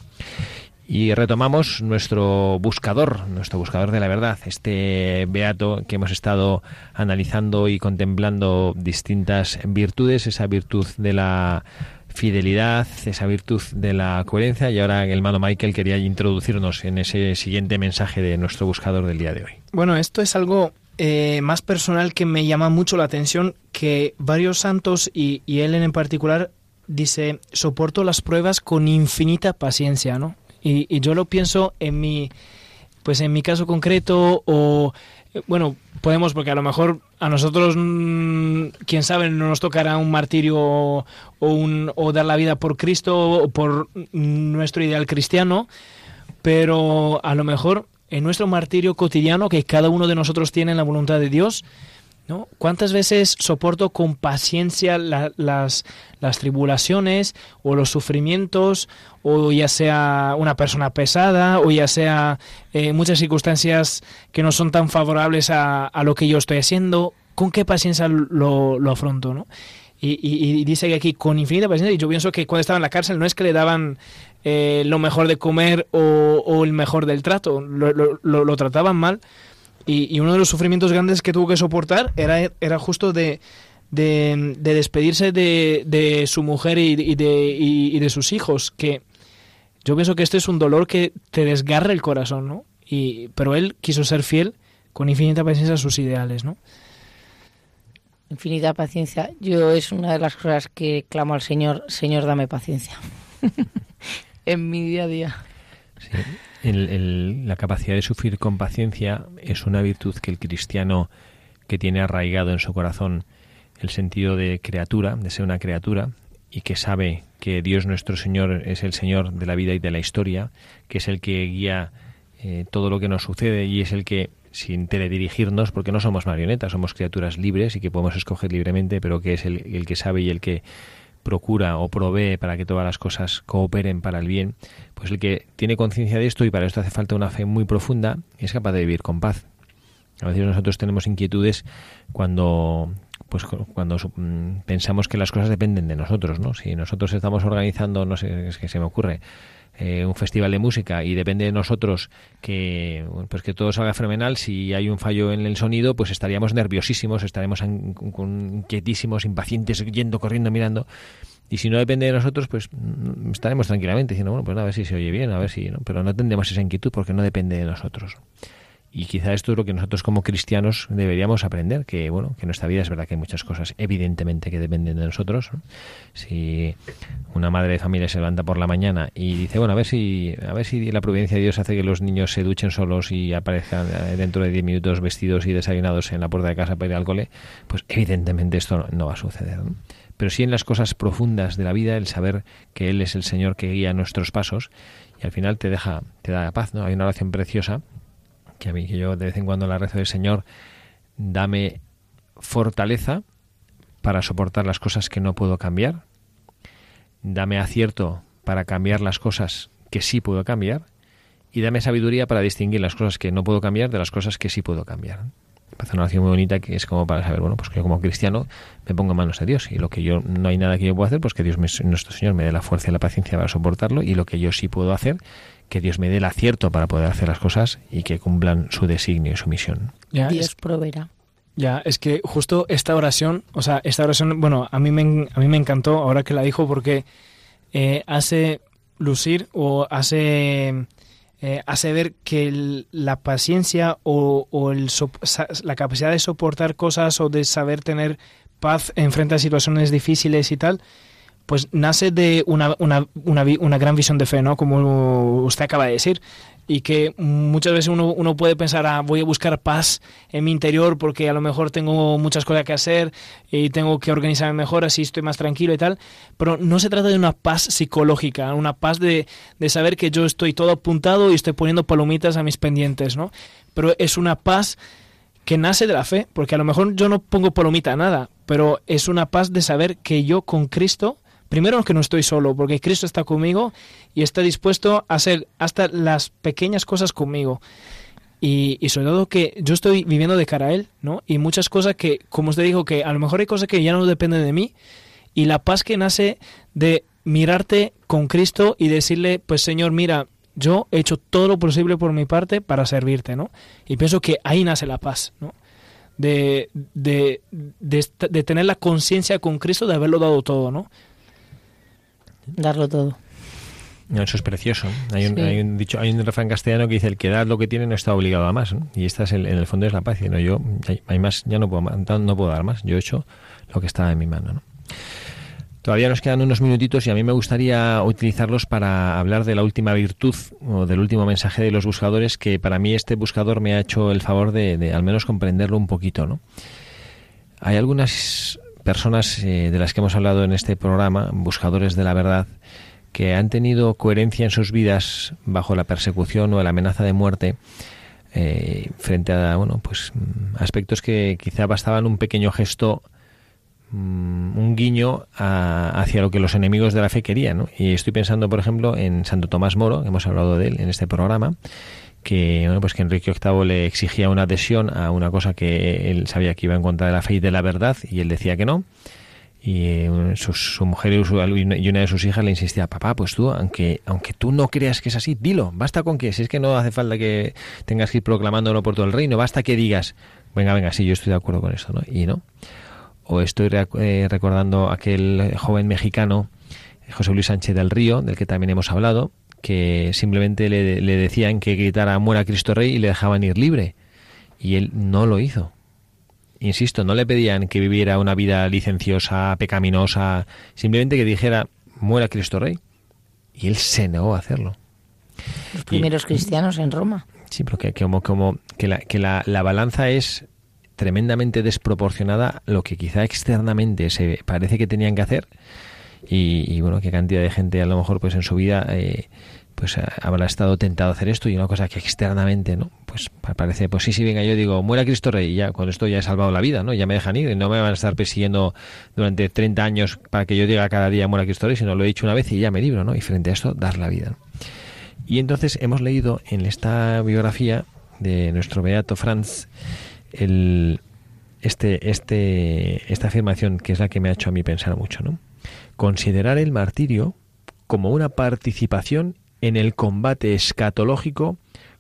Y retomamos nuestro buscador, nuestro buscador de la verdad, este beato que hemos estado analizando y contemplando distintas virtudes, esa virtud de la fidelidad, esa virtud de la coherencia. Y ahora el hermano Michael quería introducirnos en ese siguiente mensaje de nuestro buscador del día de hoy. Bueno, esto es algo eh, más personal que me llama mucho la atención, que varios santos y, él en particular dice, soporto las pruebas con infinita paciencia, ¿no? Y, yo lo pienso en mi, pues en mi caso concreto o, eh, bueno, podemos, porque a lo mejor a nosotros, mm, quién sabe, no nos tocará un martirio o, un, o dar la vida por Cristo o por nuestro ideal cristiano, pero a lo mejor en nuestro martirio cotidiano que cada uno de nosotros tiene en la voluntad de Dios, ¿no? ¿Cuántas veces soporto con paciencia las, las tribulaciones o los sufrimientos, o ya sea una persona pesada, o ya sea eh, muchas circunstancias que no son tan favorables a, a, lo que yo estoy haciendo? ¿Con qué paciencia lo, lo afronto? ¿no? Y, y, dice que aquí con infinita paciencia, y yo pienso que cuando estaba en la cárcel no es que le daban eh, lo mejor de comer o, el mejor del trato, lo, lo, trataban mal. Y, uno de los sufrimientos grandes que tuvo que soportar era, era justo de, de, despedirse de, de, su mujer y, de, y, de sus hijos, que yo pienso que este es un dolor que te desgarra el corazón, ¿no? Y, pero él quiso ser fiel con infinita paciencia a sus ideales, ¿no? Infinita paciencia. Yo es una de las cosas que clamo al Señor, Señor, dame paciencia. (laughs) en mi día a día. la capacidad de sufrir con paciencia es una virtud que el cristiano que tiene arraigado en su corazón el sentido de criatura, de ser una criatura, y que sabe que Dios nuestro Señor es el Señor de la vida y de la historia, que es el que guía eh, todo lo que nos sucede y es el que sin teledirigirnos, porque no somos marionetas, somos criaturas libres y que podemos escoger libremente, pero que es el, que sabe y el que procura o provee para que todas las cosas cooperen para el bien, pues el que tiene conciencia de esto y para esto hace falta una fe muy profunda, es capaz de vivir con paz. A veces nosotros tenemos inquietudes cuando pues cuando mm, pensamos que las cosas dependen de nosotros, ¿no? Si nosotros estamos organizando, no sé, es que se me ocurre, eh, un festival de música y depende de nosotros que pues que todo salga fenomenal si hay un fallo en el sonido pues estaríamos nerviosísimos estaremos inquietísimos impacientes yendo corriendo mirando y si no depende de nosotros pues mm, estaremos tranquilamente diciendo bueno pues a ver si se oye bien a ver si ¿no? pero no tendremos esa inquietud porque no depende de nosotros Y quizá esto es lo que nosotros como cristianos deberíamos aprender, que bueno, que nuestra vida es verdad que hay muchas cosas evidentemente que dependen de nosotros. Si una madre de familia se levanta por la mañana y dice, bueno, a ver si a ver si la providencia de Dios hace que los niños se duchen solos y aparezcan eh, dentro de 10 minutos vestidos y desayunados en la puerta de casa para ir al cole, pues evidentemente esto no va a suceder. Pero sí en las cosas profundas de la vida, el saber que Él es el Señor que guía nuestros pasos y al final te deja, te da paz, ¿no? Hay una oración preciosa que a mí que yo de vez en cuando la rezo del Señor, dame fortaleza para soportar las cosas que no puedo cambiar, dame acierto para cambiar las cosas que sí puedo cambiar. Y dame sabiduría para distinguir las cosas que no puedo cambiar de las cosas que sí puedo cambiar. Parece una oración muy bonita que es como para saber, bueno, pues que yo como cristiano me pongo en manos de Dios. Y lo que yo no hay nada que yo pueda hacer, pues que Dios, nuestro Señor, me dé la fuerza y la paciencia para soportarlo. Y lo que yo sí puedo hacer, que Dios me dé el acierto para poder hacer las cosas y que cumplan su designio y su misión. Dios proveerá. Ya, es que justo esta oración, o sea, esta oración, bueno, a mí me, a mí me encantó ahora que la dijo porque eh, hace lucir o hace, eh, hace ver que la paciencia o, o el, la capacidad de soportar cosas o de saber tener paz en frente a situaciones difíciles y tal, pues nace de una, una, una, gran visión de fe, ¿no? Como usted acaba de decir. Y que muchas veces uno, uno puede pensar, ah, voy a buscar paz en mi interior porque a lo mejor tengo muchas cosas que hacer y tengo que organizarme mejor, así estoy más tranquilo y tal. Pero no se trata de una paz psicológica, una paz de, de saber que yo estoy todo apuntado y estoy poniendo palomitas a mis pendientes, ¿no? Pero es una paz que nace de la fe, porque a lo mejor yo no pongo palomita a nada, pero es una paz de saber que yo con Cristo Primero que no estoy solo, porque Cristo está conmigo y está dispuesto a hacer hasta las pequeñas cosas conmigo. Y, y, sobre todo que yo estoy viviendo de cara a Él, ¿no? Y muchas cosas que, como usted dijo, que a lo mejor hay cosas que ya no dependen de mí. Y la paz que nace de mirarte con Cristo y decirle, pues Señor, mira, yo he hecho todo lo posible por mi parte para servirte, ¿no? Y pienso que ahí nace la paz, ¿no? De, de, de, de tener la conciencia con Cristo de haberlo dado todo, ¿no? Darlo todo. eso es precioso. Hay un, dicho, hay un refrán castellano que dice el que da lo que tiene no está obligado a más. Y esta es el, en el fondo es la paz. Y no, yo hay más, ya no puedo, no puedo dar más. Yo he hecho lo que estaba en mi mano. Todavía nos quedan unos minutitos y a mí me gustaría utilizarlos para hablar de la última virtud o del último mensaje de los buscadores que para mí este buscador me ha hecho el favor de, de al menos comprenderlo un poquito. ¿no? Hay algunas personas eh, de las que hemos hablado en este programa, buscadores de la verdad, que han tenido coherencia en sus vidas bajo la persecución o la amenaza de muerte, eh, frente a bueno, pues mm, aspectos que quizá bastaban un pequeño gesto, mm, un guiño hacia lo que los enemigos de la fe querían. Y estoy pensando, por ejemplo, en Santo Tomás Moro, hemos hablado de él en este programa, que pues que Enrique VIII le exigía una adhesión a una cosa que él sabía que iba en contra de la fe y de la verdad y él decía que no. Y eh, su, mujer y, una de sus hijas le insistía papá pues tú aunque aunque tú no creas que es así dilo basta con que si es que no hace falta que tengas que ir proclamándolo por todo el reino basta que digas venga venga sí yo estoy de acuerdo con esto no y no. O estoy eh, recordando aquel joven mexicano José Luis Sánchez del Río del que también hemos hablado que simplemente le, decían que gritara muera Cristo Rey y le dejaban ir libre. Y él no lo hizo. Insisto, no le pedían que viviera una vida licenciosa, pecaminosa, simplemente que dijera muera Cristo Rey. Y él se negó a hacerlo. Los primeros cristianos en Roma. Sí, pero que, como, como que, la, que la, la balanza es tremendamente desproporcionada lo que quizá externamente se parece que tenían que hacer y, bueno, qué cantidad de gente a lo mejor pues en su vida eh, pues habrá estado tentado a hacer esto y una cosa que externamente, ¿no? Pues parece, pues sí, sí, venga, yo digo, muera Cristo Rey ya, con esto ya he salvado la vida, ¿no? Ya me dejan ir no me van a estar persiguiendo durante 30 años para que yo diga cada día muera Cristo Rey, sino lo he dicho una vez y ya me libro, ¿no? Y frente a esto, dar la vida. Y entonces hemos leído en esta biografía de nuestro beato Franz el, este, este, esta afirmación que es la que me ha hecho a mí pensar mucho, ¿no? Considerar el martirio como una participación en el combate escatológico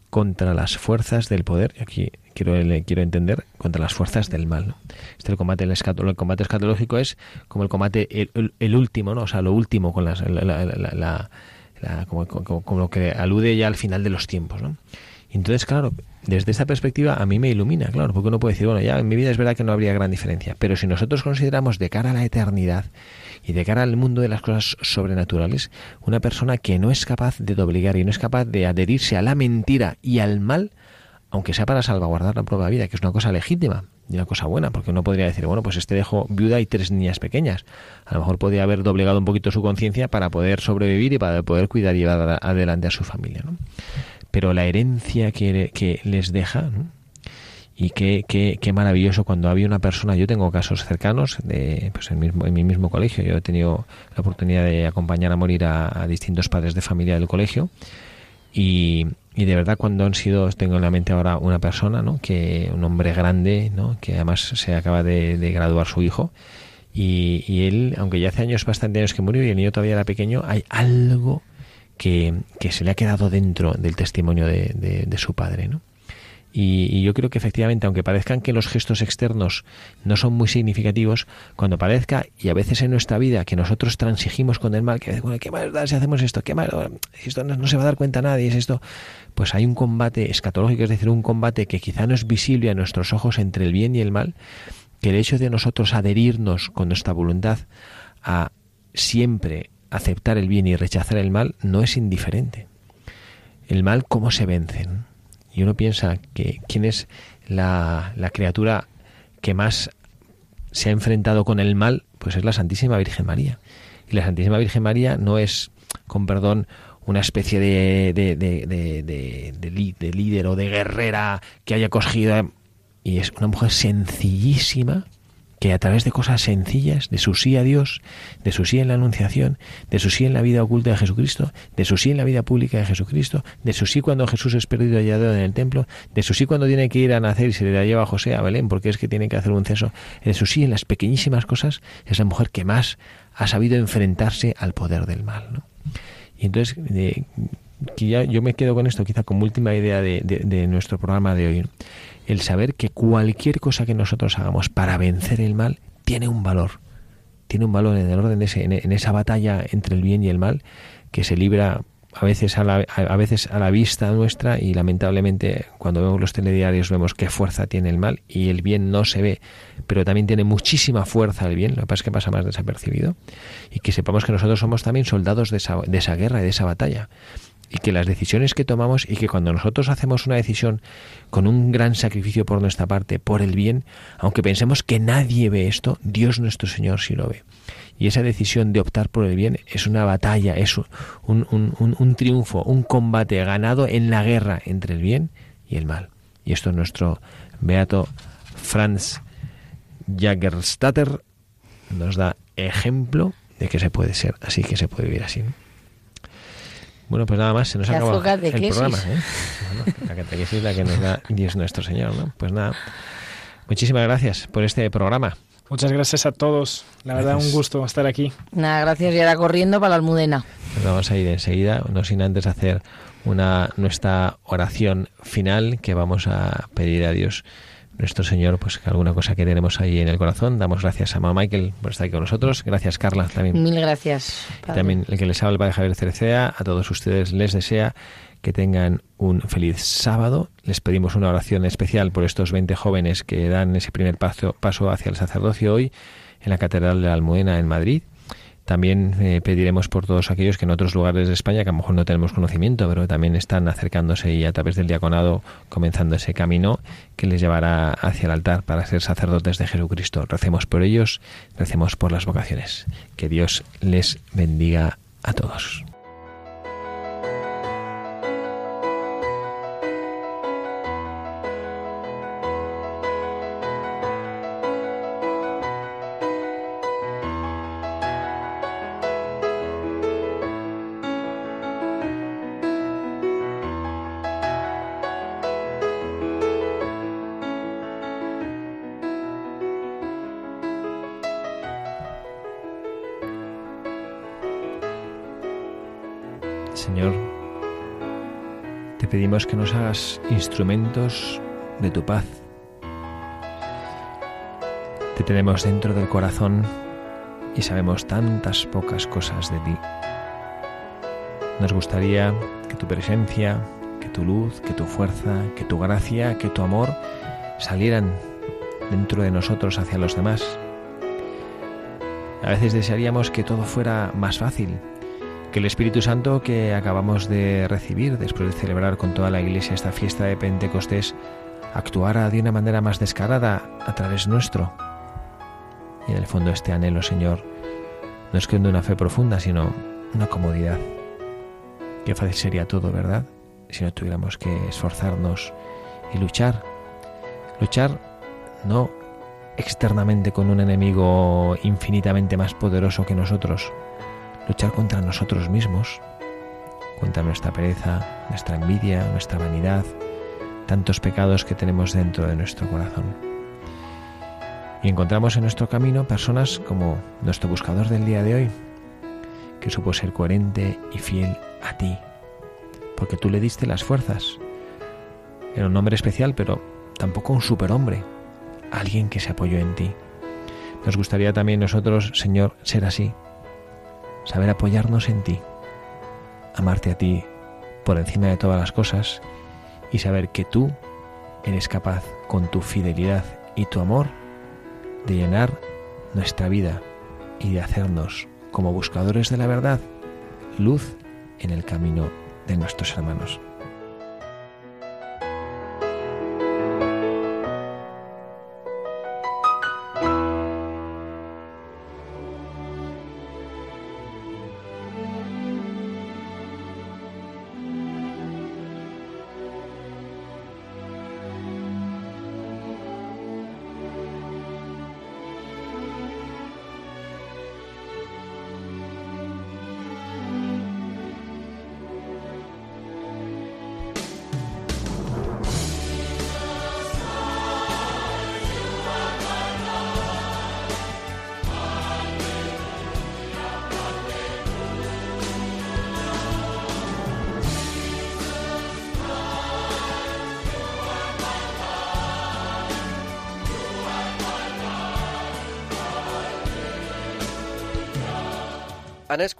contra las fuerzas del poder. Aquí quiero, quiero entender contra las fuerzas del mal. Este el combate, el, el combate escatológico es como el combate el, último, ¿no? O sea, lo último con las, la, como, lo que alude ya al final de los tiempos, ¿no? Entonces, claro, desde esta perspectiva a mí me ilumina, claro, porque uno puede decir, bueno, ya en mi vida es verdad que no habría gran diferencia, pero si nosotros consideramos de cara a la eternidad y de cara al mundo de las cosas sobrenaturales, una persona que no es capaz de doblegar y no es capaz de adherirse a la mentira y al mal, aunque sea para salvaguardar la de vida, que es una cosa legítima y una cosa buena, porque uno podría decir, bueno, pues este dejó viuda y tres niñas pequeñas. A lo mejor podría haber doblegado un poquito su conciencia para poder sobrevivir y para poder cuidar y llevar adelante a su familia. ¿no? Pero la herencia que, que les deja, y qué, qué, qué, maravilloso cuando había una persona, yo tengo casos cercanos de, pues en, mismo, en mi mismo colegio, yo he tenido la oportunidad de acompañar a morir a, distintos padres de familia del colegio y, y de verdad cuando han sido, tengo en la mente ahora una persona, ¿no? que un hombre grande, ¿no? que además se acaba de, de graduar su hijo, y, y, él, aunque ya hace años, bastante años que murió y el niño todavía era pequeño, hay algo que, que se le ha quedado dentro del testimonio de, de, de su padre, ¿no? Y, y, yo creo que efectivamente, aunque parezcan que los gestos externos no son muy significativos, cuando parezca, y a veces en nuestra vida, que nosotros transigimos con el mal, que bueno, ¿qué da si hacemos esto? ¿Qué más? Esto no, no, se va a dar cuenta nadie, es esto. Pues hay un combate escatológico, es decir, un combate que quizá no es visible a nuestros ojos entre el bien y el mal, que el hecho de nosotros adherirnos con nuestra voluntad a siempre aceptar el bien y rechazar el mal no es indiferente. El mal, ¿cómo se vencen? Y uno piensa que quién es la, la, criatura que más se ha enfrentado con el mal, pues es la Santísima Virgen María. Y la Santísima Virgen María no es, con perdón, una especie de, de, de, de, de líder o de guerrera que haya cogido, y es una mujer sencillísima, que a través de cosas sencillas, de su sí a Dios, de su sí en la Anunciación, de su sí en la vida oculta de Jesucristo, de su sí en la vida pública de Jesucristo, de su sí cuando Jesús es perdido y hallado en el templo, de su sí cuando tiene que ir a nacer y se le la lleva a José a Belén porque es que tiene que hacer un ceso, de su sí en las pequeñísimas cosas, es la mujer que más ha sabido enfrentarse al poder del mal. ¿no? Y entonces, eh, que ya yo me quedo con esto quizá como última idea de, de, de nuestro programa de hoy el saber que cualquier cosa que nosotros hagamos para vencer el mal tiene un valor. Tiene un valor en el orden de ese, en, esa batalla entre el bien y el mal que se libra a veces a, la, a veces a la vista nuestra y lamentablemente cuando vemos los telediarios vemos qué fuerza tiene el mal y el bien no se ve, pero también tiene muchísima fuerza el bien, lo que pasa es que pasa más desapercibido y que sepamos que nosotros somos también soldados de esa, de esa guerra y de esa batalla y que las decisiones que tomamos y que cuando nosotros hacemos una decisión con un gran sacrificio por nuestra parte, por el bien, aunque pensemos que nadie ve esto, Dios nuestro Señor sí lo ve. Y esa decisión de optar por el bien es una batalla, es un, un, un, un triunfo, un combate ganado en la guerra entre el bien y el mal. Y esto nuestro beato Franz Jagerstatter nos da ejemplo de que se puede ser así, que se puede vivir así. ¿No? Bueno, pues nada más, se nos ha acabado el programa. ¿eh? Bueno, la catequesis la que nos da Dios nuestro Señor, ¿no? Pues nada, muchísimas gracias por este programa. Muchas gracias a todos. La gracias. verdad, un gusto estar aquí. Nada, gracias. Y ahora corriendo para la Almudena. Nos vamos a ir enseguida, no sin antes hacer una nuestra oración final que vamos a pedir a Dios nuestro Señor, pues que alguna cosa que tenemos ahí en el corazón. Damos gracias a mamá Michael por estar aquí con nosotros. Gracias, Carla, también. Mil gracias. Padre. También el que les habla, el Padre Javier Cerecea. A todos ustedes les desea que tengan un feliz sábado. Les pedimos una oración especial por estos 20 jóvenes que dan ese primer paso, paso hacia el sacerdocio hoy en la Catedral de la Almudena en Madrid. También eh, pediremos por todos aquellos que en otros lugares de España, que a lo mejor no tenemos conocimiento, pero también están acercándose y a través del diaconado comenzando ese camino que les llevará hacia el altar para ser sacerdotes de Jesucristo. Recemos por ellos, recemos por las vocaciones. Que Dios les bendiga a todos. Señor, te pedimos que nos hagas instrumentos de tu paz. Te tenemos dentro del corazón y sabemos tantas pocas cosas de ti. Nos gustaría que tu presencia, que tu luz, que tu fuerza, que tu gracia, que tu amor salieran dentro de nosotros hacia los demás. A veces desearíamos que todo fuera más fácil, que el Espíritu Santo que acabamos de recibir después de celebrar con toda la Iglesia esta fiesta de Pentecostés actuara de una manera más descarada a través nuestro. Y en el fondo este anhelo, Señor, no es que de una fe profunda, sino una comodidad. Qué fácil sería todo, ¿verdad? Si no tuviéramos que esforzarnos y luchar. Luchar no externamente con un enemigo infinitamente más poderoso que nosotros, luchar contra nosotros mismos, contra nuestra pereza, nuestra envidia, nuestra vanidad, tantos pecados que tenemos dentro de nuestro corazón. Y encontramos en nuestro camino personas como nuestro buscador del día de hoy, que supo ser coherente y fiel a ti, porque tú le diste las fuerzas. Era un hombre especial, pero tampoco un superhombre, alguien que se apoyó en ti. Nos gustaría también nosotros, Señor, ser así, saber apoyarnos en ti, amarte a ti por encima de todas las cosas y saber que tú eres capaz, con tu fidelidad y tu amor, de llenar nuestra vida y de hacernos, como buscadores de la verdad, luz en el camino de nuestros hermanos.